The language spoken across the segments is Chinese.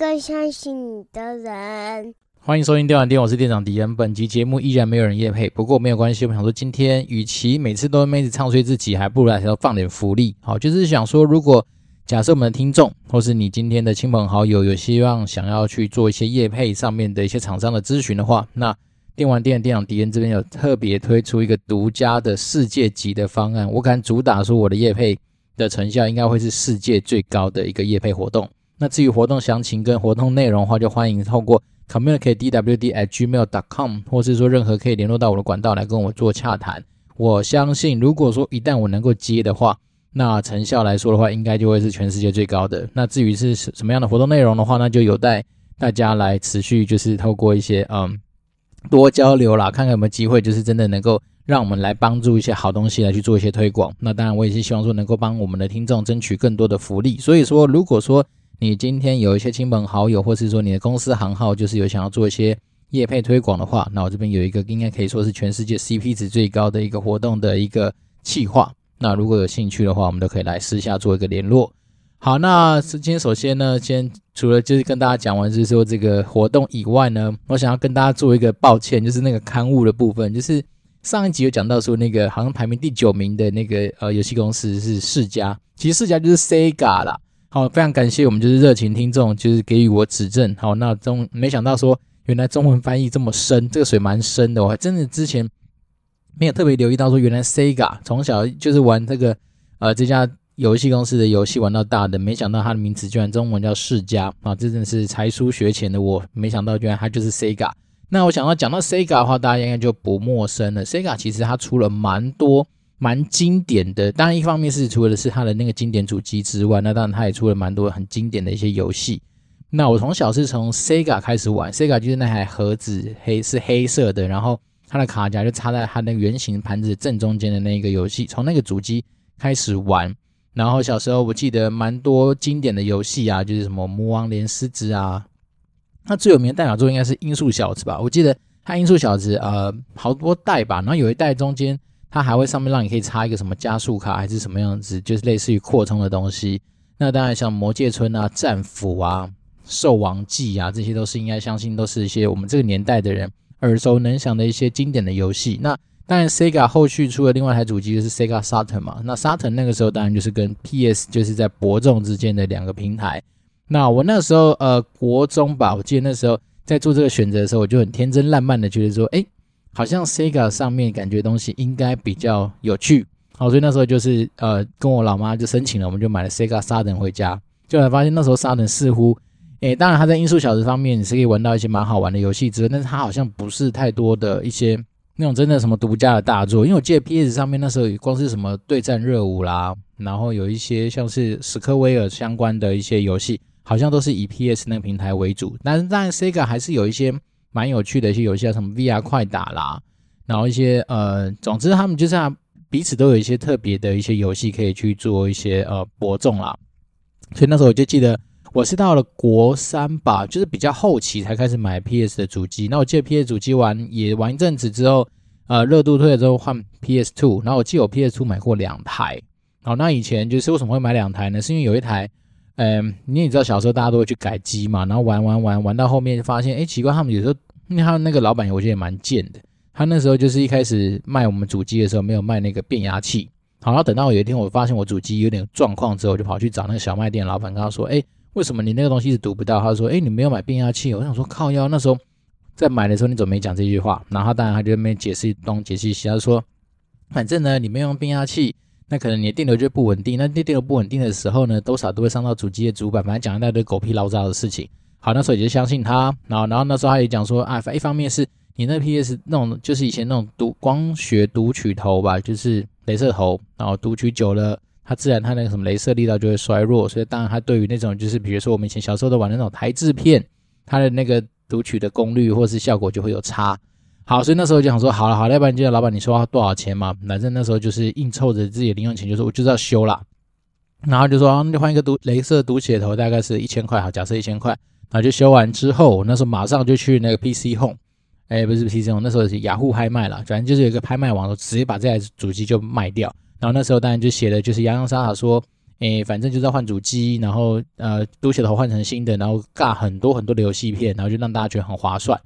更相信你的人。欢迎收听电玩店，我是店长迪恩。本集节目依然没有人业配，不过没有关系。我想说，今天与其每次都妹子唱衰自己，还不如来放点福利。好，就是想说，如果假设我们的听众，或是你今天的亲朋好友，有希望想要去做一些业配上面的一些厂商的咨询的话，那电玩店店长迪恩这边有特别推出一个独家的世界级的方案，我敢主打说，我的业配的成效应该会是世界最高的一个业配活动。那至于活动详情跟活动内容的话，就欢迎透过。communicate dwd at gmail dot com 或是说任何可以联络到我的管道来跟我做洽谈。我相信，如果说一旦我能够接的话，那成效来说的话，应该就会是全世界最高的。那至于是什么样的活动内容的话，那就有待大家来持续，就是透过一些嗯多交流啦，看看有没有机会，就是真的能够让我们来帮助一些好东西来去做一些推广。那当然，我也是希望说能够帮我们的听众争取更多的福利。所以说，如果说你今天有一些亲朋好友，或是说你的公司行号，就是有想要做一些业配推广的话，那我这边有一个应该可以说是全世界 CP 值最高的一个活动的一个企划。那如果有兴趣的话，我们都可以来私下做一个联络。好，那今天首先呢，先除了就是跟大家讲完就是说这个活动以外呢，我想要跟大家做一个抱歉，就是那个刊物的部分，就是上一集有讲到说那个好像排名第九名的那个呃游戏公司是世嘉，其实世嘉就是 Sega 啦。好，非常感谢我们就是热情听众，就是给予我指正。好，那中没想到说原来中文翻译这么深，这个水蛮深的。我还真的之前没有特别留意到说，原来 Sega 从小就是玩这个呃这家游戏公司的游戏玩到大的，没想到它的名字居然中文叫世嘉啊！这真的是才疏学浅的我，没想到居然它就是 Sega。那我想要讲到 Sega 的话，大家应该就不陌生了。Sega 其实它出了蛮多。蛮经典的，当然一方面是除了是它的那个经典主机之外，那当然它也出了蛮多很经典的一些游戏。那我从小是从 Sega 开始玩，Sega 就是那台盒子黑是黑色的，然后它的卡夹就插在它那个圆形盘子正中间的那一个游戏，从那个主机开始玩。然后小时候我记得蛮多经典的游戏啊，就是什么魔王连狮子啊，那最有名的代表作应该是音速小子吧？我记得它音速小子呃好多代吧，然后有一代中间。它还会上面让你可以插一个什么加速卡还是什么样子，就是类似于扩充的东西。那当然像魔界村啊、战斧啊、兽王记啊，这些都是应该相信都是一些我们这个年代的人耳熟能详的一些经典的游戏。那当然 Sega 后续出了另外一台主机就是 Sega Saturn 嘛。那 Saturn 那个时候当然就是跟 PS 就是在伯仲之间的两个平台。那我那时候呃国中吧，我记得那时候在做这个选择的时候，我就很天真烂漫的觉得说，哎。好像 Sega 上面感觉东西应该比较有趣，好，所以那时候就是呃跟我老妈就申请了，我们就买了 Sega Saturn 回家，就才发现那时候 Saturn 似乎，诶，当然它在音速小子方面你是可以玩到一些蛮好玩的游戏之外，但是它好像不是太多的一些那种真的什么独家的大作，因为我记得 PS 上面那时候光是什么对战热舞啦，然后有一些像是史克威尔相关的一些游戏，好像都是以 PS 那个平台为主，但是当然 Sega 还是有一些。蛮有趣的一些游戏啊，什么 VR 快打啦，然后一些呃，总之他们就是彼此都有一些特别的一些游戏可以去做一些呃博众啦。所以那时候我就记得，我是到了国三吧，就是比较后期才开始买 PS 的主机。那我记得 PS 主机玩也玩一阵子之后，呃，热度退了之后换 PS Two。然后我记得我 PS Two 买过两台。好，那以前就是为什么会买两台呢？是因为有一台。嗯，你也知道小时候大家都会去改机嘛，然后玩玩玩玩到后面就发现，哎，奇怪，他们有时候，因为他们那个老板我觉得也蛮贱的，他那时候就是一开始卖我们主机的时候没有卖那个变压器，好，然后等到有一天我发现我主机有点状况之后，我就跑去找那个小卖店老板，跟他说，哎，为什么你那个东西是读不到？他说，哎，你没有买变压器。我想说靠腰，那时候在买的时候你怎么没讲这句话？然后他当然他就没解释东解释西，他说，反正呢你没用变压器。那可能你的电流就不稳定，那电电流不稳定的时候呢，多少都会伤到主机的主板。反正讲一大堆狗屁倒灶的事情。好，那时候也就相信他。然后，然后那时候他也讲说，啊，一方面是你那 PS 那种，就是以前那种读光学读取头吧，就是镭射头，然后读取久了，它自然它那个什么镭射力道就会衰弱。所以当然它对于那种就是比如说我们以前小时候都玩的那种台制片，它的那个读取的功率或是效果就会有差。好，所以那时候就想说，好了好了，要不然就叫老板你说要多少钱嘛？反正那时候就是硬凑着自己的零用钱，就说我就是要修啦。然后就说，那就换一个读镭射读写头，大概是一千块，好，假设一千块。然后就修完之后，那时候马上就去那个 PC Home，哎，不是 PC Home，那时候是雅虎拍卖了，反正就是有一个拍卖网，直接把这台主机就卖掉。然后那时候当然就写的就是洋洋洒洒说，诶，反正就是要换主机，然后呃，读写头换成新的，然后尬很多很多的游戏片，然后就让大家觉得很划算，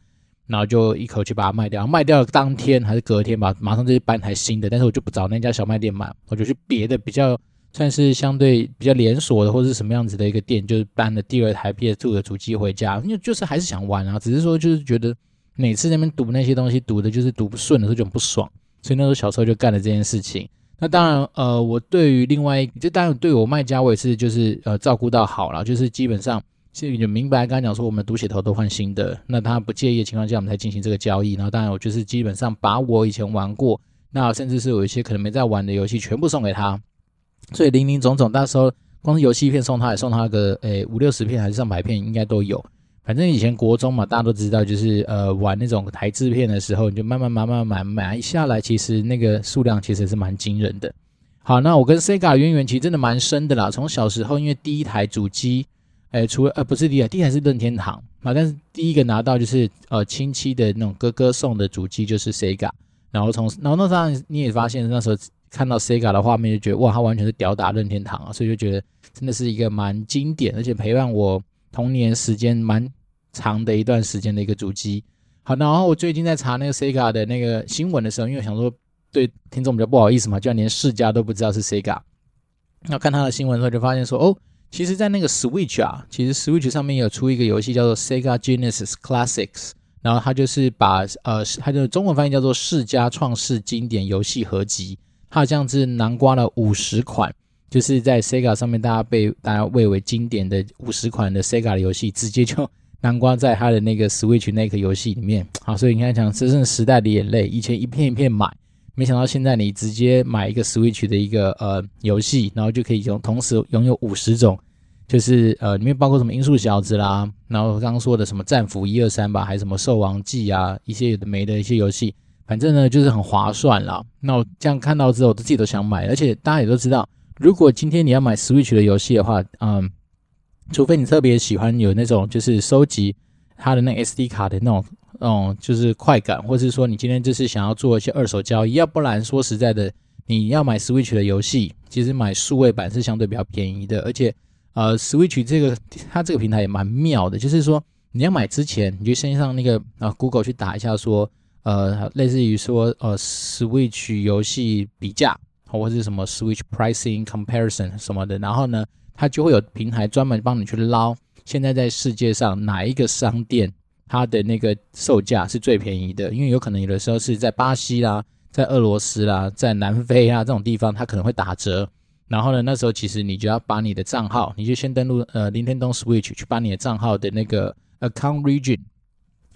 然后就一口气把它卖掉。卖掉当天还是隔天吧，马上就去搬台新的。但是我就不找那家小卖店买，我就去别的比较算是相对比较连锁的或者是什么样子的一个店，就是搬了第二台 PS2 的主机回家，因为就是还是想玩啊，只是说就是觉得每次那边读那些东西读的就是读不顺的时候就很不爽，所以那时候小时候就干了这件事情。那当然，呃，我对于另外一，就当然对我卖家，我也是就是呃照顾到好了，就是基本上现在就明白，刚才讲说我们读写头都换新的，那他不介意的情况下，我们才进行这个交易。然后当然我就是基本上把我以前玩过，那甚至是有一些可能没在玩的游戏全部送给他，所以林林总总，到时候光是游戏片送他，也送他个诶五六十片还是上百片，应该都有。反正以前国中嘛，大家都知道，就是呃玩那种台制片的时候，你就慢慢慢慢买买下来，其实那个数量其实是蛮惊人的。好，那我跟 Sega 渊源其实真的蛮深的啦。从小时候，因为第一台主机，诶，除了呃不是第一，第一台是任天堂啊，但是第一个拿到就是呃亲戚的那种哥哥送的主机就是 Sega。然后从然后那时候你也发现那时候看到 Sega 的画面，就觉得哇，它完全是吊打任天堂啊，所以就觉得真的是一个蛮经典，而且陪伴我。童年时间蛮长的一段时间的一个主机，好，然后我最近在查那个 Sega 的那个新闻的时候，因为想说对听众比较不好意思嘛，居然连世嘉都不知道是 Sega。那看他的新闻的时候，就发现说，哦，其实，在那个 Switch 啊，其实 Switch 上面有出一个游戏叫做 Sega Genesis Classics，然后它就是把呃，它的中文翻译叫做世嘉创世经典游戏合集，它好像是南瓜了五十款。就是在 Sega 上面，大家被大家谓为经典的五十款的 Sega 的游戏，直接就南瓜在它的那个 Switch 那个游戏里面。好，所以你看，讲真正时代的眼泪。以前一片一片买，没想到现在你直接买一个 Switch 的一个呃游戏，然后就可以用同时拥有五十种，就是呃里面包括什么音速小子啦，然后刚刚说的什么战斧一二三吧，还有什么兽王记啊，一些有的没的一些游戏，反正呢就是很划算啦。那我这样看到之后，我自己都想买，而且大家也都知道。如果今天你要买 Switch 的游戏的话，嗯，除非你特别喜欢有那种就是收集它的那 SD 卡的那种，嗯，就是快感，或是说你今天就是想要做一些二手交易，要不然说实在的，你要买 Switch 的游戏，其实买数位版是相对比较便宜的，而且呃，Switch 这个它这个平台也蛮妙的，就是说你要买之前，你就先上那个啊 Google 去打一下说，呃，类似于说呃 Switch 游戏比价。或者是什么 Switch Pricing Comparison 什么的，然后呢，它就会有平台专门帮你去捞，现在在世界上哪一个商店它的那个售价是最便宜的？因为有可能有的时候是在巴西啦，在俄罗斯啦，在南非啊这种地方，它可能会打折。然后呢，那时候其实你就要把你的账号，你就先登录呃林天东 Switch 去把你的账号的那个 Account Region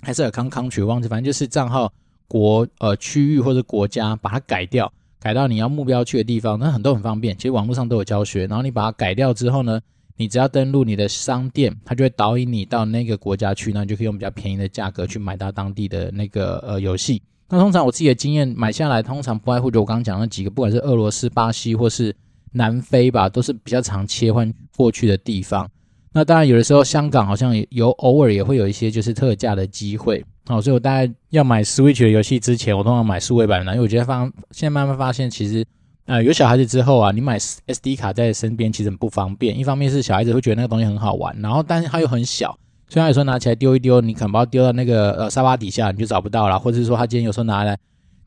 还是 Account Country 忘记，反正就是账号国呃区域或者国家把它改掉。改到你要目标去的地方，那很多很方便。其实网络上都有教学。然后你把它改掉之后呢，你只要登录你的商店，它就会导引你到那个国家去，那你就可以用比较便宜的价格去买到当地的那个呃游戏。那通常我自己的经验买下来，通常不外乎就我刚刚讲那几个，不管是俄罗斯、巴西或是南非吧，都是比较常切换过去的地方。那当然有的时候香港好像有偶尔也会有一些就是特价的机会。好，所以我大概要买 Switch 的游戏之前，我通常买数位版的，因为我觉得发现在慢慢发现，其实呃有小孩子之后啊，你买 SD 卡在身边其实很不方便。一方面是小孩子会觉得那个东西很好玩，然后但是它又很小，所以他有时候拿起来丢一丢，你可能把它丢到那个呃沙发底下，你就找不到了，或者是说他今天有时候拿来，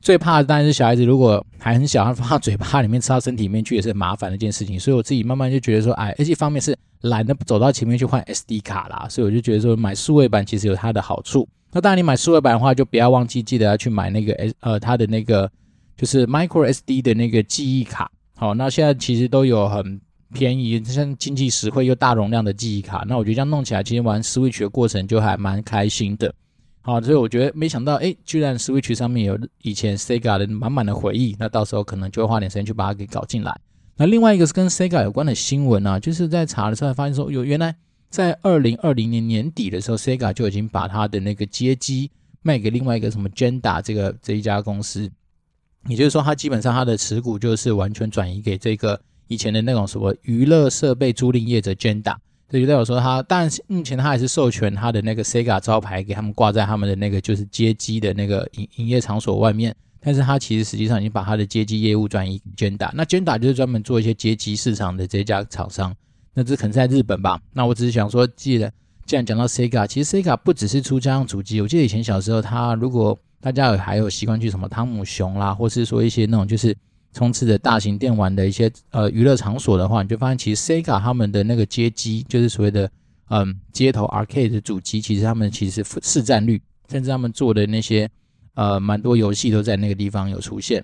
最怕的当然是小孩子如果还很小，他放到嘴巴里面吃到身体里面去也是很麻烦的一件事情。所以我自己慢慢就觉得说，哎，而且一方面是懒得走到前面去换 SD 卡啦，所以我就觉得说买数位版其实有它的好处。那当然，你买数位版的话，就不要忘记记得要去买那个 S 呃，它的那个就是 Micro SD 的那个记忆卡。好，那现在其实都有很便宜、像经济实惠又大容量的记忆卡。那我觉得这样弄起来，其实玩 Switch 的过程就还蛮开心的。好，所以我觉得没想到，哎，居然 Switch 上面有以前 Sega 的满满的回忆。那到时候可能就会花点时间去把它给搞进来。那另外一个是跟 Sega 有关的新闻啊，就是在查的时候发现说，有原来。在二零二零年年底的时候，Sega 就已经把他的那个街机卖给另外一个什么 Genda 这个这一家公司，也就是说，他基本上他的持股就是完全转移给这个以前的那种什么娱乐设备租赁业者 Genda。所以就代表说他，但目前他还是授权他的那个 Sega 招牌给他们挂在他们的那个就是街机的那个营营业场所外面，但是他其实实际上已经把他的街机业务转移给 Genda。那 Genda 就是专门做一些街机市场的这家厂商。那这可能在日本吧？那我只是想说，记得既然讲到 Sega，其实 Sega 不只是出家用主机。我记得以前小时候，他如果大家有还有习惯去什么汤姆熊啦，或是说一些那种就是充斥着大型电玩的一些呃娱乐场所的话，你就发现其实 Sega 他们的那个街机，就是所谓的嗯街头 arcade 的主机，其实他们其实市占率，甚至他们做的那些呃蛮多游戏都在那个地方有出现。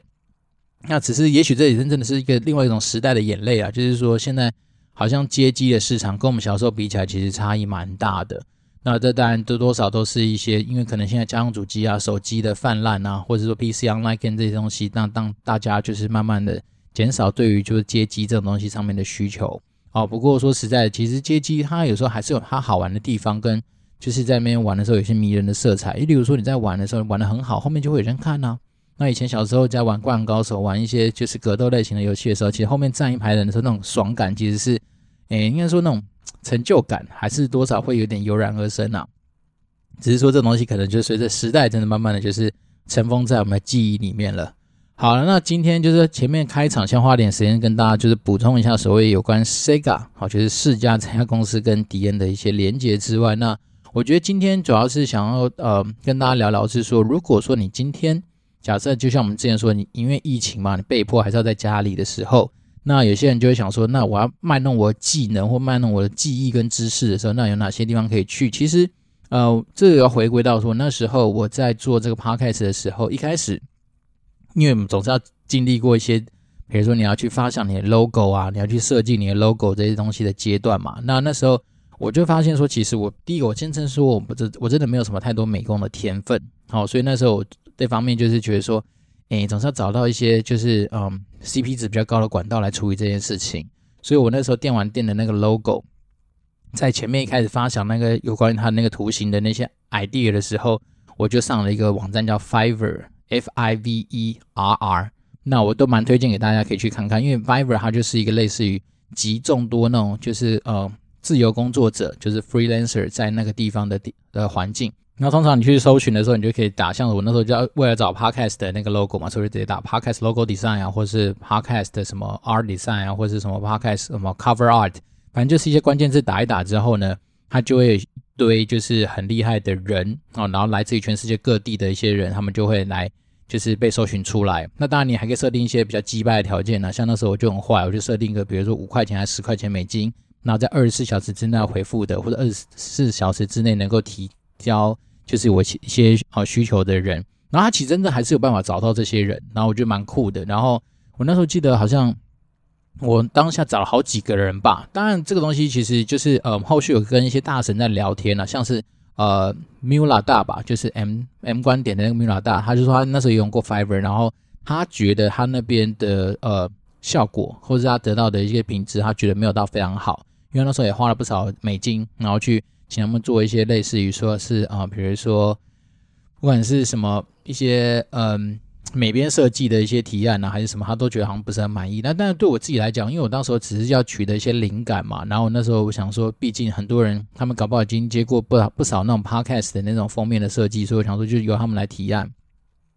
那只是也许这里真正的是一个另外一种时代的眼泪啊，就是说现在。好像街机的市场跟我们小时候比起来，其实差异蛮大的。那这当然多多少都是一些，因为可能现在家用主机啊、手机的泛滥啊，或者说 PC Online 跟这些东西，让当大家就是慢慢的减少对于就是街机这种东西上面的需求。哦，不过说实在的，其实街机它有时候还是有它好玩的地方，跟就是在那边玩的时候有些迷人的色彩。例如说你在玩的时候玩的很好，后面就会有人看呐、那以前小时候在玩《灌篮高手》，玩一些就是格斗类型的游戏的时候，其实后面站一排人的时候，那种爽感其实是，诶、应该说那种成就感，还是多少会有点油然而生啊。只是说这东西可能就随着时代，真的慢慢的就是尘封在我们的记忆里面了。好了，那今天就是前面开场，先花点时间跟大家就是补充一下所谓有关 Sega，好，就是世嘉这家公司跟迪恩的一些连接之外，那我觉得今天主要是想要呃跟大家聊聊，是说如果说你今天。假设就像我们之前说，你因为疫情嘛，你被迫还是要在家里的时候，那有些人就会想说，那我要卖弄我的技能或卖弄我的记忆跟知识的时候，那有哪些地方可以去？其实，呃，这个要回归到说，那时候我在做这个 podcast 的时候，一开始，因为我们总是要经历过一些，比如说你要去发想你的 logo 啊，你要去设计你的 logo 这些东西的阶段嘛。那那时候我就发现说，其实我第一个，我坚称说，我不真我真的没有什么太多美工的天分，好，所以那时候我。这方面就是觉得说，诶，总是要找到一些就是嗯 CP 值比较高的管道来处理这件事情。所以我那时候电玩店的那个 logo，在前面一开始发想那个有关于它那个图形的那些 idea 的时候，我就上了一个网站叫 Fiverr，F I V E R R。那我都蛮推荐给大家可以去看看，因为 Fiverr 它就是一个类似于集众多那种就是呃自由工作者，就是 freelancer 在那个地方的的环境。那通常你去搜寻的时候，你就可以打像我那时候就要为了找 podcast 的那个 logo 嘛，所以直接打 podcast logo design 啊，或是 podcast 的什么 art design 啊，或是什么 podcast 什么 cover art，反正就是一些关键字打一打之后呢，它就会有一堆就是很厉害的人哦，然后来自于全世界各地的一些人，他们就会来就是被搜寻出来。那当然你还可以设定一些比较击败的条件呢，像那时候我就很坏，我就设定一个比如说五块钱还是十块钱美金，然后在二十四小时之内回复的，或者二十四小时之内能够提交。就是我一些啊需求的人，然后他其实真的还是有办法找到这些人，然后我觉得蛮酷的。然后我那时候记得好像我当下找了好几个人吧。当然这个东西其实就是呃后续有跟一些大神在聊天了，像是呃 Mula 大吧，就是 M M 观点的那个 Mula 大，他就说他那时候用过 Fiverr，然后他觉得他那边的呃效果或者是他得到的一些品质，他觉得没有到非常好，因为那时候也花了不少美金，然后去。请他们做一些类似于说是啊，比如说不管是什么一些嗯美编设计的一些提案啊，还是什么，他都觉得好像不是很满意。那但是对我自己来讲，因为我当时候只是要取得一些灵感嘛，然后那时候我想说，毕竟很多人他们搞不好已经接过不不少那种 podcast 的那种封面的设计，所以我想说就由他们来提案。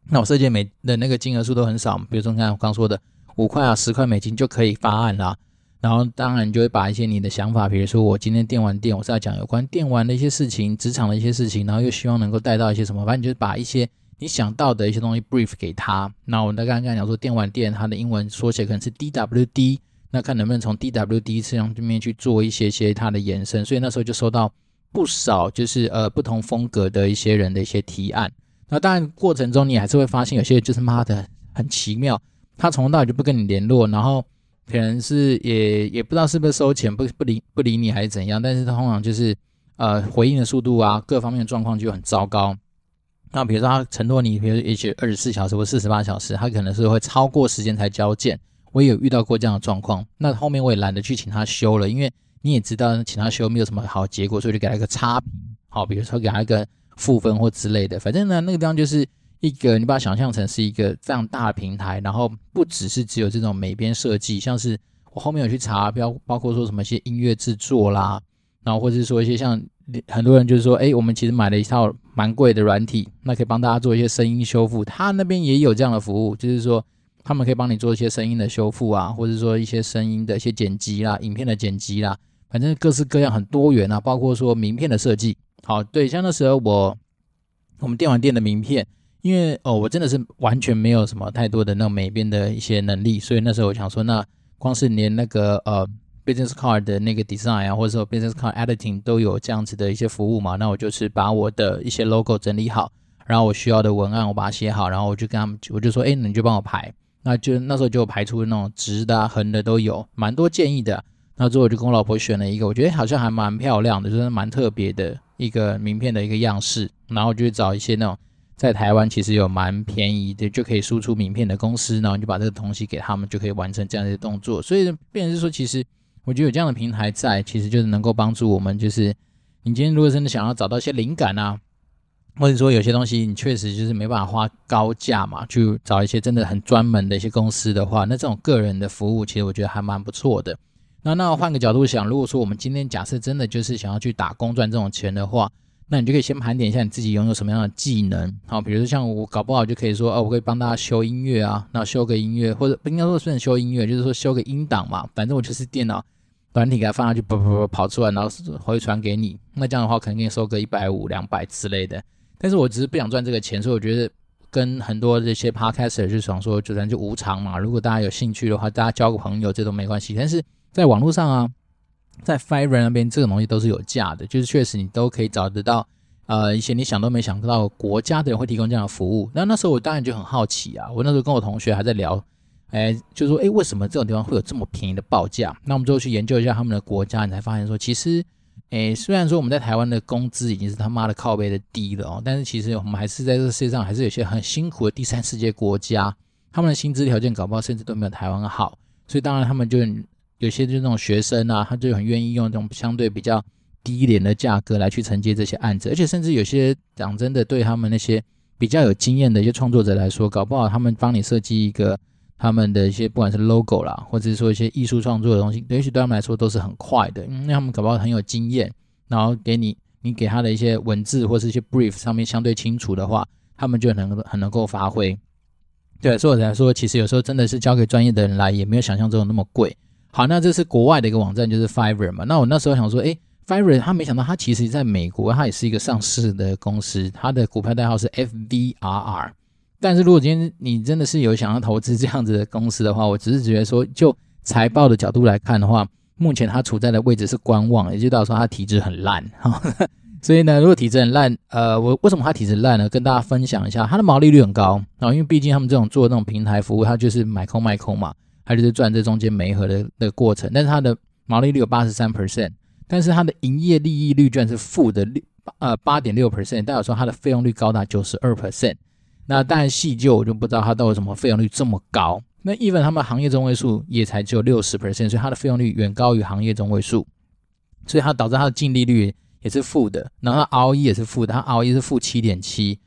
那我设计每的那个金额数都很少，比如说你看我刚说的五块啊十块美金就可以发案啦。然后当然你就会把一些你的想法，比如说我今天电玩店，我是要讲有关电玩的一些事情、职场的一些事情，然后又希望能够带到一些什么，反正就是把一些你想到的一些东西 brief 给他。那我们刚刚讲说电玩店，它的英文缩写可能是 DWD，那看能不能从 DWD 这样对面去做一些些它的延伸。所以那时候就收到不少就是呃不同风格的一些人的一些提案。那当然过程中你还是会发现有些就是妈的很奇妙，他从头到尾就不跟你联络，然后。可能是也也不知道是不是收钱不不理不理你还是怎样，但是他通常就是呃回应的速度啊，各方面的状况就很糟糕。那比如说他承诺你，比如说也许二十四小时或四十八小时，他可能是会超过时间才交件。我也有遇到过这样的状况，那后面我也懒得去请他修了，因为你也知道请他修没有什么好结果，所以就给他一个差评。好，比如说给他一个负分或之类的，反正呢那个地方就是。一个，你把它想象成是一个非常大的平台，然后不只是只有这种美编设计，像是我后面有去查，包包括说什么一些音乐制作啦，然后或者是说一些像很多人就是说，哎，我们其实买了一套蛮贵的软体，那可以帮大家做一些声音修复。他那边也有这样的服务，就是说他们可以帮你做一些声音的修复啊，或者说一些声音的一些剪辑啦、影片的剪辑啦，反正各式各样很多元啊，包括说名片的设计。好，对，像那时候我我们电玩店的名片，因为哦，我真的是完全没有什么太多的那种美编的一些能力，所以那时候我想说，那光是连那个呃。Business card 的那个 design 啊，或者说 Business card editing 都有这样子的一些服务嘛。那我就是把我的一些 logo 整理好，然后我需要的文案我把它写好，然后我就跟他们，我就说，哎，你就帮我排。那就那时候就排出那种直的、横的都有，蛮多建议的。那之后我就跟我老婆选了一个，我觉得好像还蛮漂亮的，就是蛮特别的一个名片的一个样式。然后就去找一些那种在台湾其实有蛮便宜的就可以输出名片的公司，然后你就把这个东西给他们，就可以完成这样的动作。所以变成是说，其实。我觉得有这样的平台在，其实就是能够帮助我们。就是你今天如果真的想要找到一些灵感啊，或者说有些东西你确实就是没办法花高价嘛，去找一些真的很专门的一些公司的话，那这种个人的服务，其实我觉得还蛮不错的。那那换个角度想，如果说我们今天假设真的就是想要去打工赚这种钱的话，那你就可以先盘点一下你自己拥有什么样的技能。好，比如说像我搞不好就可以说，哦，我可以帮大家修音乐啊，那修个音乐，或者不应该说是修音乐，就是说修个音档嘛，反正我就是电脑。软体给它放上去，跑跑跑跑出来，然后回传给你。那这样的话，可能给你收个一百五、两百之类的。但是我只是不想赚这个钱，所以我觉得跟很多这些 podcaster 就想说，就咱就无偿嘛。如果大家有兴趣的话，大家交个朋友，这都没关系。但是在网络上啊，在 Fiverr 那边，这个东西都是有价的，就是确实你都可以找得到，呃，一些你想都没想到国家的人会提供这样的服务。那那时候我当然就很好奇啊，我那时候跟我同学还在聊。哎，就说哎，为什么这种地方会有这么便宜的报价？那我们最后去研究一下他们的国家，你才发现说，其实，哎，虽然说我们在台湾的工资已经是他妈的靠背的低了哦，但是其实我们还是在这个世界上还是有些很辛苦的第三世界国家，他们的薪资条件搞不好甚至都没有台湾好，所以当然他们就有些就那种学生啊，他就很愿意用这种相对比较低廉的价格来去承接这些案子，而且甚至有些讲真的，对他们那些比较有经验的一些创作者来说，搞不好他们帮你设计一个。他们的一些不管是 logo 啦，或者是说一些艺术创作的东西，也许对他们来说都是很快的，因为他们搞不好很有经验，然后给你你给他的一些文字或是一些 brief 上面相对清楚的话，他们就能很能够发挥。对，所以我才说，其实有时候真的是交给专业的人来，也没有想象中那么贵。好，那这是国外的一个网站，就是 Fiverr 嘛。那我那时候想说，诶，Fiverr，他没想到他其实在美国，他也是一个上市的公司，他的股票代号是 FVRR。但是如果今天你真的是有想要投资这样子的公司的话，我只是觉得说，就财报的角度来看的话，目前它处在的位置是观望，也就代表说它体质很烂哈。所以呢，如果体质很烂，呃，我为什么它体质烂呢？跟大家分享一下，它的毛利率很高啊，因为毕竟他们这种做那种平台服务，它就是买空卖空嘛，它就是赚这中间媒合的的过程。但是它的毛利率有八十三 percent，但是它的营业利益率居然是负的六呃八点六 percent，代表说它的费用率高达九十二 percent。那当然细究我就不知道它到底什么费用率这么高。那 even 他们行业中位数也才只有六十 percent，所以它的费用率远高于行业中位数，所以它导致它的净利率也是负的，然后它 ROE 也是负的，它 ROE 是负七点七，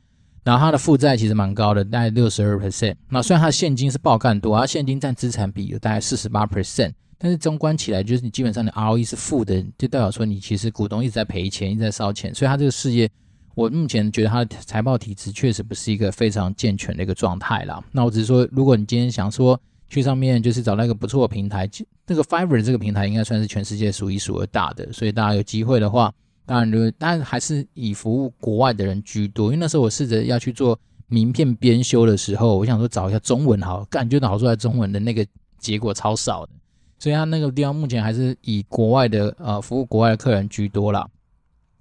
然后它的负债其实蛮高的，大概六十二 percent。那虽然它现金是爆干多，它现金占资产比有大概四十八 percent，但是纵观起来就是你基本上的 ROE 是负的，就代表说你其实股东一直在赔钱，一直在烧钱，所以它这个事业。我目前觉得它的财报体质确实不是一个非常健全的一个状态啦。那我只是说，如果你今天想说去上面就是找到一个不错的平台，这个 Fiverr 这个平台应该算是全世界数一数二大的，所以大家有机会的话，当然就当然还是以服务国外的人居多。因为那时候我试着要去做名片编修的时候，我想说找一下中文好，感觉导出来中文的那个结果超少的，所以它那个地方目前还是以国外的呃服务国外的客人居多啦。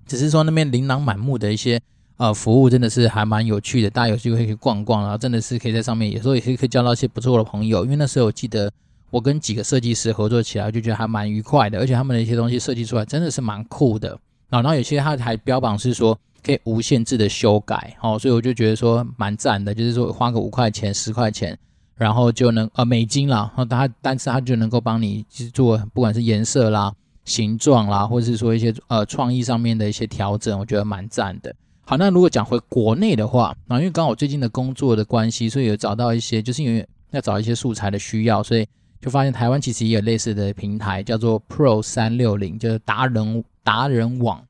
只是说那边琳琅满目的一些呃服务真的是还蛮有趣的，大家有机会可以去逛逛，然后真的是可以在上面，有时候也可以可以交到一些不错的朋友。因为那时候我记得我跟几个设计师合作起来，就觉得还蛮愉快的，而且他们的一些东西设计出来真的是蛮酷的。然后有些它还标榜是说可以无限制的修改，哦，所以我就觉得说蛮赞的，就是说花个五块钱、十块钱，然后就能呃美金啦，然后它但是它就能够帮你去做，不管是颜色啦。形状啦，或者是说一些呃创意上面的一些调整，我觉得蛮赞的。好，那如果讲回国内的话，啊，因为刚好我最近的工作的关系，所以有找到一些，就是因为要找一些素材的需要，所以就发现台湾其实也有类似的平台，叫做 Pro 三六零，就是达人达人网。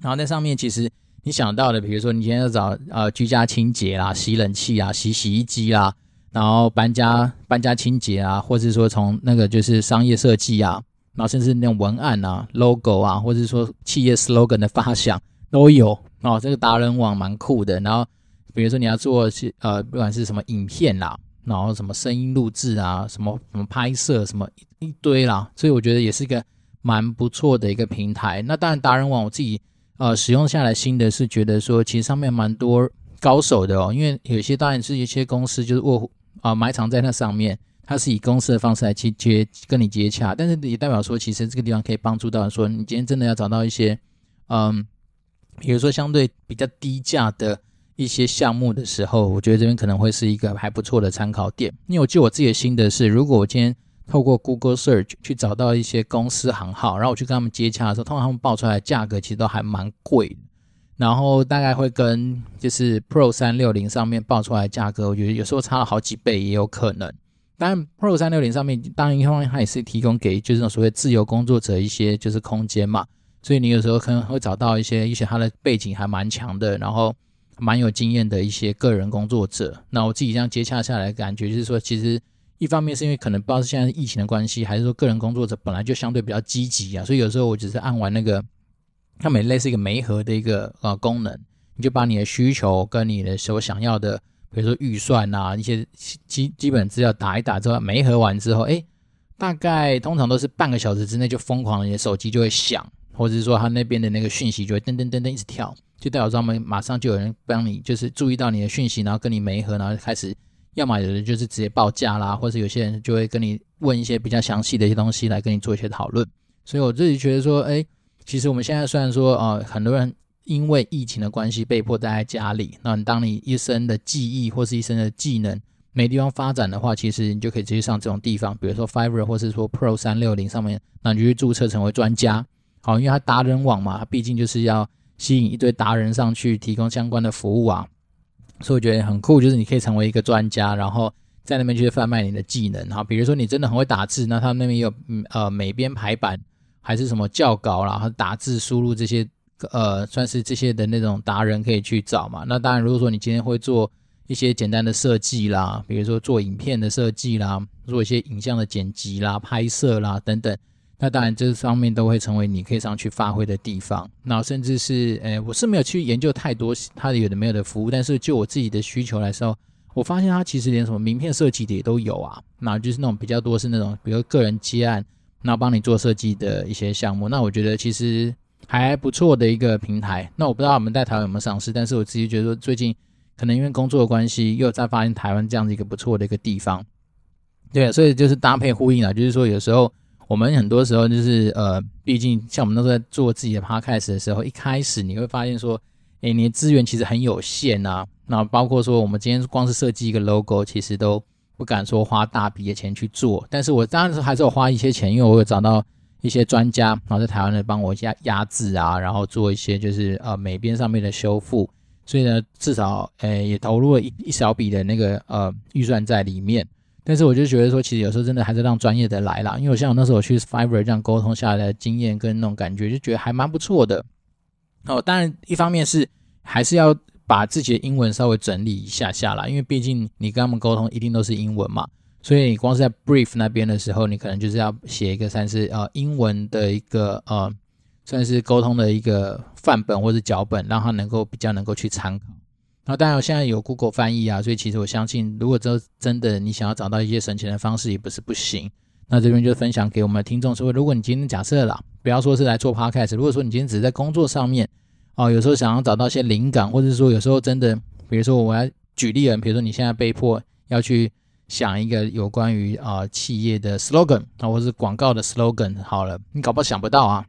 然后在上面其实你想到的，比如说你今天要找呃居家清洁啦、洗冷气啊、洗洗衣机啦，然后搬家搬家清洁啊，或是说从那个就是商业设计啊，然后甚至那种文案啊、logo 啊，或者说企业 slogan 的发想 都有哦。这个达人网蛮酷的。然后比如说你要做是呃不管是什么影片啦。然后什么声音录制啊，什么什么拍摄，什么一堆啦，所以我觉得也是一个蛮不错的一个平台。那当然达人网我自己呃使用下来，新的是觉得说其实上面蛮多高手的哦，因为有些当然是一些公司就是卧啊埋藏在那上面，它是以公司的方式来去接跟你接洽，但是也代表说其实这个地方可以帮助到说你今天真的要找到一些嗯，比如说相对比较低价的。一些项目的时候，我觉得这边可能会是一个还不错的参考点。因为我记得我自己的心得是，如果我今天透过 Google Search 去找到一些公司行号，然后我去跟他们接洽的时候，通常他们报出来的价格其实都还蛮贵的，然后大概会跟就是 Pro 三六零上面报出来的价格，我觉得有时候差了好几倍也有可能。当然 Pro 三六零上面，当然一方面它也是提供给就是那种所谓自由工作者一些就是空间嘛，所以你有时候可能会找到一些一些它的背景还蛮强的，然后。蛮有经验的一些个人工作者，那我自己这样接洽下来，感觉就是说，其实一方面是因为可能不知道是现在疫情的关系，还是说个人工作者本来就相对比较积极啊，所以有时候我只是按完那个，它每类似一个媒合的一个呃功能，你就把你的需求跟你的所想要的，比如说预算啊一些基基本资料打一打之后，媒合完之后，哎，大概通常都是半个小时之内就疯狂的，你的手机就会响，或者是说他那边的那个讯息就会噔噔噔噔一直跳。就代表说他们马上就有人帮你，就是注意到你的讯息，然后跟你媒合，然后开始，要么有人就是直接报价啦，或者有些人就会跟你问一些比较详细的一些东西来跟你做一些讨论。所以我自己觉得说，哎，其实我们现在虽然说啊、呃，很多人因为疫情的关系被迫待在家里，那你当你一生的技艺或是一生的技能没地方发展的话，其实你就可以直接上这种地方，比如说 Fiverr 或是说 Pro 三六零上面，那你就去注册成为专家。好，因为它达人网嘛，它毕竟就是要。吸引一堆达人上去提供相关的服务啊，所以我觉得很酷，就是你可以成为一个专家，然后在那边去贩卖你的技能。哈，比如说你真的很会打字，那他们那边有呃美编排版，还是什么校稿，然后打字输入这些呃算是这些的那种达人可以去找嘛。那当然，如果说你今天会做一些简单的设计啦，比如说做影片的设计啦，做一些影像的剪辑啦、拍摄啦等等。那当然，这方面都会成为你可以上去发挥的地方。那甚至是，诶，我是没有去研究太多它的有的没有的服务，但是就我自己的需求来说，我发现它其实连什么名片设计的也都有啊。那就是那种比较多是那种，比如个人接案，然后帮你做设计的一些项目。那我觉得其实还不错的一个平台。那我不知道我们在台湾有没有上市，但是我自己觉得最近可能因为工作的关系，又在发现台湾这样子一个不错的一个地方。对，所以就是搭配呼应啊，就是说有时候。我们很多时候就是呃，毕竟像我们那时候在做自己的 podcast 的时候，一开始你会发现说，诶，你的资源其实很有限呐。那包括说，我们今天光是设计一个 logo，其实都不敢说花大笔的钱去做。但是我当时还是有花一些钱，因为我有找到一些专家，然后在台湾的帮我压压制啊，然后做一些就是呃美编上面的修复。所以呢，至少诶也投入了一一小笔的那个呃预算在里面。但是我就觉得说，其实有时候真的还是让专业的来啦，因为我像我那时候去 Fiverr 这样沟通下来的经验跟那种感觉，就觉得还蛮不错的。哦，当然一方面是还是要把自己的英文稍微整理一下下啦，因为毕竟你跟他们沟通一定都是英文嘛，所以你光是在 Brief 那边的时候，你可能就是要写一个算是呃英文的一个呃算是沟通的一个范本或者脚本，让他能够比较能够去参考。那当然，我现在有 Google 翻译啊，所以其实我相信，如果真真的你想要找到一些省钱的方式，也不是不行。那这边就分享给我们的听众说，如果你今天假设啦，不要说是来做 Podcast，如果说你今天只是在工作上面，哦，有时候想要找到一些灵感，或者是说有时候真的，比如说我要举例了，比如说你现在被迫要去想一个有关于啊、企业的 slogan 啊，或者是广告的 slogan，好了，你搞不好想不到啊，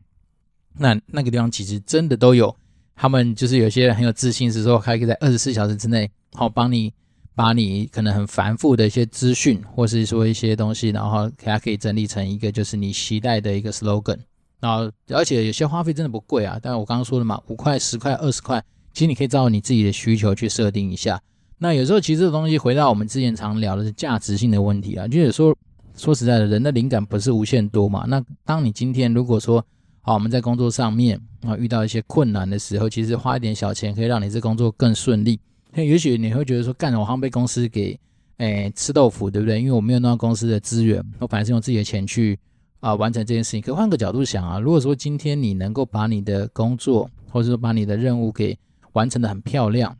那那个地方其实真的都有。他们就是有些人很有自信，是说可以在二十四小时之内，好帮你把你可能很繁复的一些资讯，或是说一些东西，然后给它可以整理成一个就是你期待的一个 slogan。然后而且有些花费真的不贵啊，但是我刚刚说的嘛，五块、十块、二十块，其实你可以照你自己的需求去设定一下。那有时候其实这个东西回到我们之前常聊的是价值性的问题啊，就是说说实在的，人的灵感不是无限多嘛。那当你今天如果说好，我们在工作上面啊遇到一些困难的时候，其实花一点小钱可以让你这工作更顺利。那也许你会觉得说，干了我好像被公司给诶吃豆腐，对不对？因为我没有弄到公司的资源，我反而是用自己的钱去啊完成这件事情。可换个角度想啊，如果说今天你能够把你的工作，或者说把你的任务给完成的很漂亮，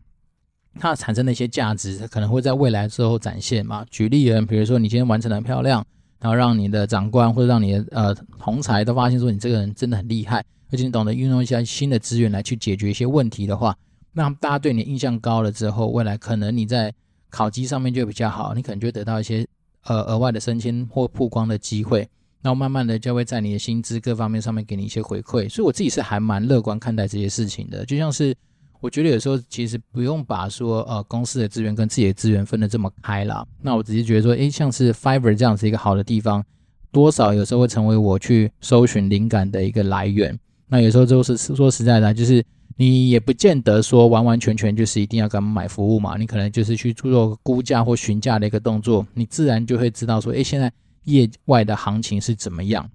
它产生的一些价值，可能会在未来之后展现嘛。举例人，比如说你今天完成的很漂亮。然后让你的长官或者让你的呃同才都发现说你这个人真的很厉害，而且你懂得运用一些新的资源来去解决一些问题的话，那大家对你印象高了之后，未来可能你在考绩上面就比较好，你可能就得到一些呃额外的升迁或曝光的机会，然后慢慢的就会在你的薪资各方面上面给你一些回馈，所以我自己是还蛮乐观看待这些事情的，就像是。我觉得有时候其实不用把说呃公司的资源跟自己的资源分得这么开啦。那我只是觉得说，诶，像是 Fiverr 这样子一个好的地方，多少有时候会成为我去搜寻灵感的一个来源。那有时候就是说实在的，就是你也不见得说完完全全就是一定要给他们买服务嘛。你可能就是去做估价或询价的一个动作，你自然就会知道说，诶，现在业外的行情是怎么样。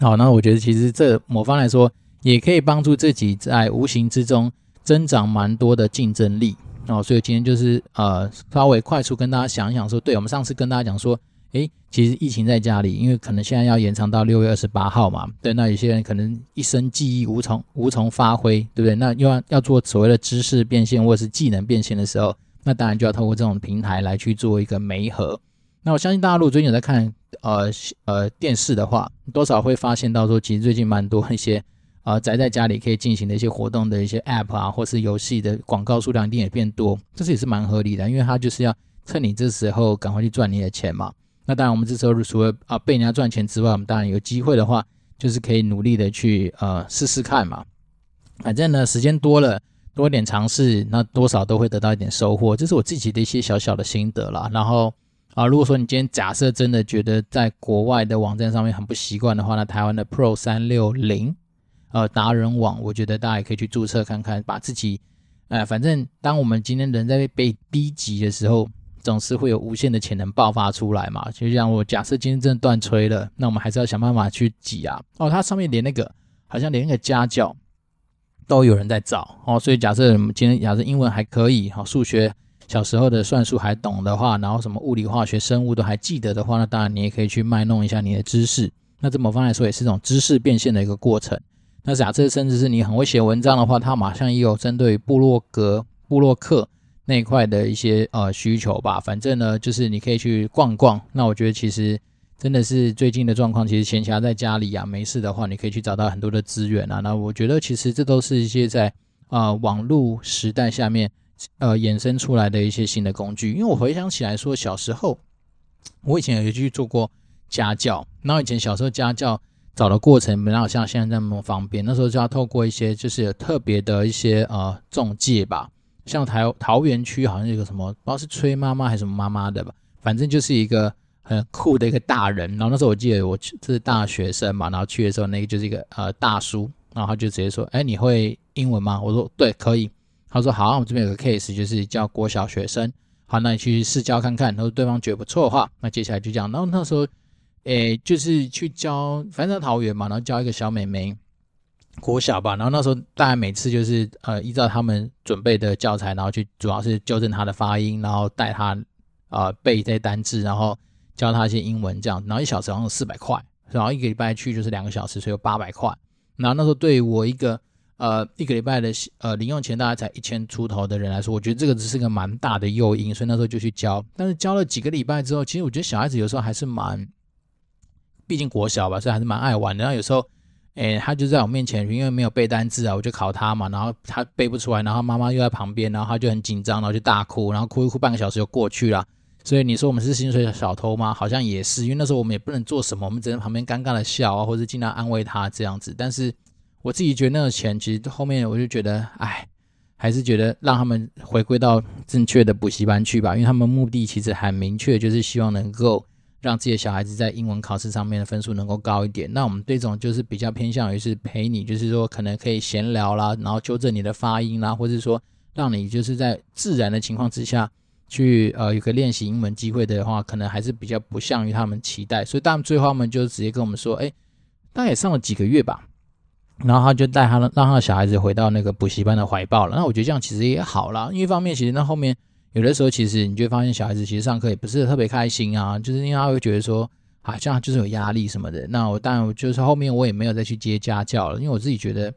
好，那我觉得其实这某方来说，也可以帮助自己在无形之中。增长蛮多的竞争力哦，所以今天就是呃稍微快速跟大家想一想说，对，我们上次跟大家讲说，诶，其实疫情在家里，因为可能现在要延长到六月二十八号嘛，对，那有些人可能一生记忆无从无从发挥，对不对？那又要要做所谓的知识变现或者是技能变现的时候，那当然就要透过这种平台来去做一个媒合。那我相信大家如果最近有在看呃呃电视的话，多少会发现到说，其实最近蛮多一些。啊、呃，宅在家里可以进行的一些活动的一些 App 啊，或是游戏的广告数量一定也变多，这是也是蛮合理的，因为它就是要趁你这时候赶快去赚你的钱嘛。那当然，我们这时候除了啊被人家赚钱之外，我们当然有机会的话，就是可以努力的去呃试试看嘛。反正呢，时间多了，多一点尝试，那多少都会得到一点收获，这是我自己的一些小小的心得啦。然后啊，如果说你今天假设真的觉得在国外的网站上面很不习惯的话，那台湾的 Pro 三六零。呃，达人网，我觉得大家也可以去注册看看，把自己，呃，反正当我们今天人在被逼急的时候，总是会有无限的潜能爆发出来嘛。就像我假设今天真的断炊了，那我们还是要想办法去挤啊。哦，它上面连那个好像连那个家教都有人在找哦，所以假设我们今天假设英文还可以，好，数学小时候的算术还懂的话，然后什么物理、化学、生物都还记得的话，那当然你也可以去卖弄一下你的知识。那这某方来说也是一种知识变现的一个过程。那假设甚至是你很会写文章的话，它马上也有针对部落格、部落客那一块的一些呃需求吧。反正呢，就是你可以去逛逛。那我觉得其实真的是最近的状况，其实闲暇在家里啊，没事的话，你可以去找到很多的资源啊。那我觉得其实这都是一些在啊、网络时代下面呃衍生出来的一些新的工具。因为我回想起来说，小时候我以前有去做过家教，那以前小时候家教。找的过程没有像现在那么方便，那时候就要透过一些就是有特别的一些呃中介吧，像桃桃园区好像有个什么不知道是崔妈妈还是什么妈妈的吧，反正就是一个很酷的一个大人。然后那时候我记得我是大学生嘛，然后去的时候那个就是一个呃大叔，然后他就直接说：“哎，你会英文吗？”我说：“对，可以。”他说：“好，我们这边有个 case 就是教国小学生，好，那你去试教看看。”然后对方觉得不错的话，那接下来就这样。然后那时候。诶，就是去教，反正桃园嘛，然后教一个小妹妹，国小吧。然后那时候大概每次就是呃，依照他们准备的教材，然后去主要是纠正她的发音，然后带她呃背这些单字，然后教她一些英文这样。然后一小时好像四百块，然后一个礼拜去就是两个小时，所以有八百块。然后那时候对于我一个呃一个礼拜的呃零用钱大概才一千出头的人来说，我觉得这个只是个蛮大的诱因，所以那时候就去教。但是教了几个礼拜之后，其实我觉得小孩子有时候还是蛮。毕竟国小吧，所以还是蛮爱玩的。然后有时候，诶，他就在我面前，因为没有背单字啊，我就考他嘛。然后他背不出来，然后妈妈又在旁边，然后他就很紧张，然后就大哭，然后哭一哭半个小时就过去了。所以你说我们是薪水小偷吗？好像也是，因为那时候我们也不能做什么，我们只能旁边尴尬的笑啊，或者尽量安慰他这样子。但是我自己觉得那个钱，其实后面我就觉得，哎，还是觉得让他们回归到正确的补习班去吧，因为他们目的其实很明确，就是希望能够。让自己的小孩子在英文考试上面的分数能够高一点。那我们这种就是比较偏向于是陪你，就是说可能可以闲聊啦，然后纠正你的发音啦，或者说让你就是在自然的情况之下去呃有个练习英文机会的话，可能还是比较不像于他们期待。所以他们最后他们就直接跟我们说，哎，大概也上了几个月吧，然后他就带他让他的小孩子回到那个补习班的怀抱了。那我觉得这样其实也好啦，因为一方面其实那后面有的时候其实你就会发现小孩子其实上课也不是特别开心啊，就是因为他会觉得说好像就是有压力什么的。那我当然就是后面我也没有再去接家教了，因为我自己觉得，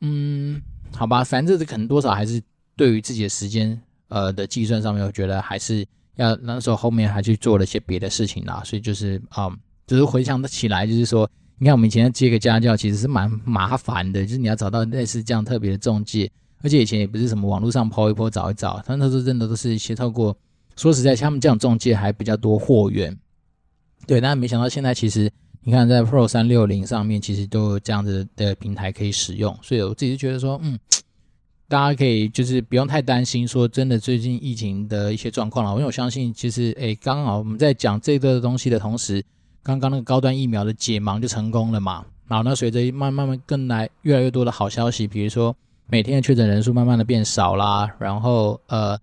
嗯，好吧，反正这可能多少还是对于自己的时间呃的计算上面，我觉得还是要那时候后面还去做了一些别的事情啦，所以就是啊、嗯，就是回想得起来，就是说。你看，我们以前接个家教其实是蛮麻烦的，就是你要找到类似这样特别的中介，而且以前也不是什么网络上抛一抛找一找，他那时候真的都是一些透过，说实在，像他们这样中介还比较多货源，对，但没想到现在其实你看在 Pro 三六零上面其实都有这样子的平台可以使用，所以我自己就觉得说，嗯，大家可以就是不用太担心说真的最近疫情的一些状况了，因为我相信其实诶，刚好我们在讲这个东西的同时。刚刚那个高端疫苗的解盲就成功了嘛？然后呢，随着慢慢慢更来越来越多的好消息，比如说每天的确诊人数慢慢的变少啦，然后呃，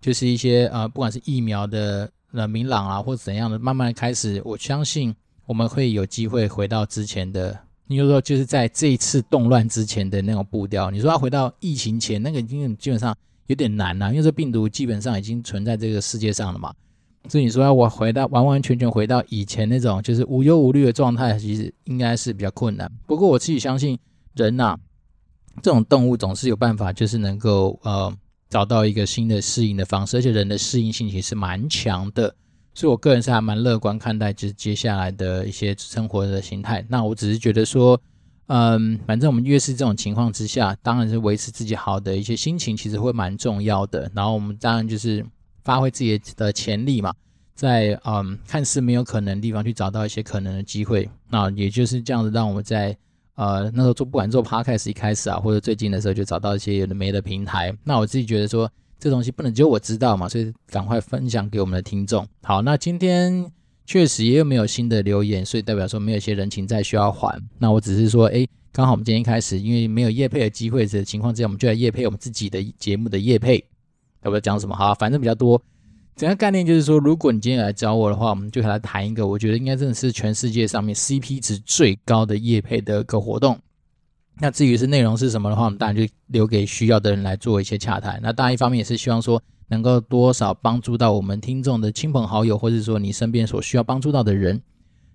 就是一些呃，不管是疫苗的呃明朗啊，或者怎样的，慢慢开始，我相信我们会有机会回到之前的，你就说就是在这一次动乱之前的那种步调。你说要回到疫情前那个，已经基本上有点难了，因为这病毒基本上已经存在这个世界上了嘛。所以你说要我回到完完全全回到以前那种就是无忧无虑的状态，其实应该是比较困难。不过我自己相信人呐、这种动物总是有办法，就是能够呃找到一个新的适应的方式，而且人的适应性其实蛮强的。所以我个人是还蛮乐观看待就是接下来的一些生活的形态。那我只是觉得说，嗯，反正我们越是这种情况之下，当然是维持自己好的一些心情，其实会蛮重要的。然后我们当然就是。发挥自己的潜力嘛，在嗯看似没有可能的地方去找到一些可能的机会，那也就是这样子，让我们在呃那时候做不管做 Podcast 一开始啊，或者最近的时候就找到一些有的没的平台。那我自己觉得说这东西不能只有我知道嘛，所以赶快分享给我们的听众。好，那今天确实也有没有新的留言，所以代表说没有一些人情债需要还。那我只是说，诶，刚好我们今天一开始因为没有业配的机会的情况之下，我们就来业配我们自己的节目的业配。要不要讲什么？好，反正比较多。整个概念就是说，如果你今天来找我的话，我们就来谈一个，我觉得应该真的是全世界上面 CP 值最高的业配的一个活动。那至于是内容是什么的话，我们当然就留给需要的人来做一些洽谈。那当然一方面也是希望说，能够多少帮助到我们听众的亲朋好友，或者说你身边所需要帮助到的人。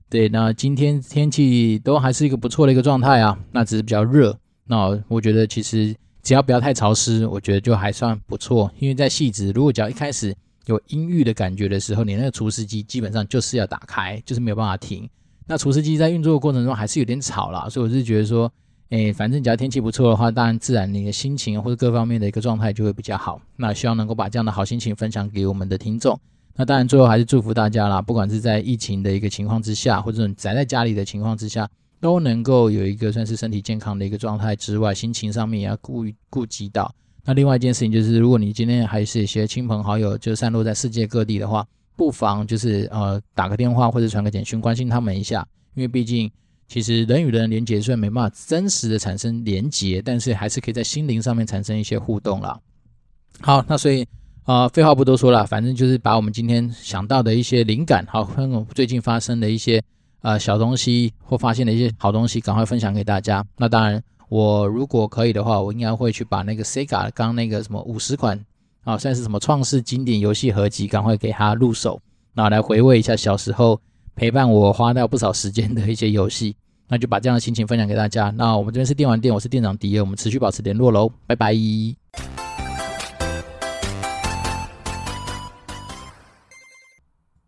对，那今天天气都还是一个不错的一个状态啊，那只是比较热。那我觉得其实。只要不要太潮湿，我觉得就还算不错。因为在汐止，如果只要一开始有阴郁的感觉的时候，你那个除湿机基本上就是要打开，就是没有办法停。那除湿机在运作的过程中还是有点吵啦，所以我是觉得说，诶，反正只要天气不错的话，当然自然你的心情或者各方面的一个状态就会比较好。那希望能够把这样的好心情分享给我们的听众。那当然最后还是祝福大家啦，不管是在疫情的一个情况之下，或者你宅在家里的情况之下。都能够有一个算是身体健康的一个状态之外，心情上面也要顾顾及到。那另外一件事情就是，如果你今天还是一些亲朋好友就散落在世界各地的话，不妨就是呃打个电话或者传个简讯关心他们一下，因为毕竟其实人与人连接虽然没办法真实的产生连接，但是还是可以在心灵上面产生一些互动啦。好，那所以呃废话不多说了，反正就是把我们今天想到的一些灵感，好，跟我最近发生的一些。呃，小东西或发现的一些好东西，赶快分享给大家。那当然，我如果可以的话，我应该会去把那个 Sega 刚那个什么五十款啊，算是什么创世经典游戏合集，赶快给它入手，那来回味一下小时候陪伴我花掉不少时间的一些游戏。那就把这样的心情分享给大家。那我们这边是电玩店，我是店长迪恩，我们持续保持联络喽，拜拜。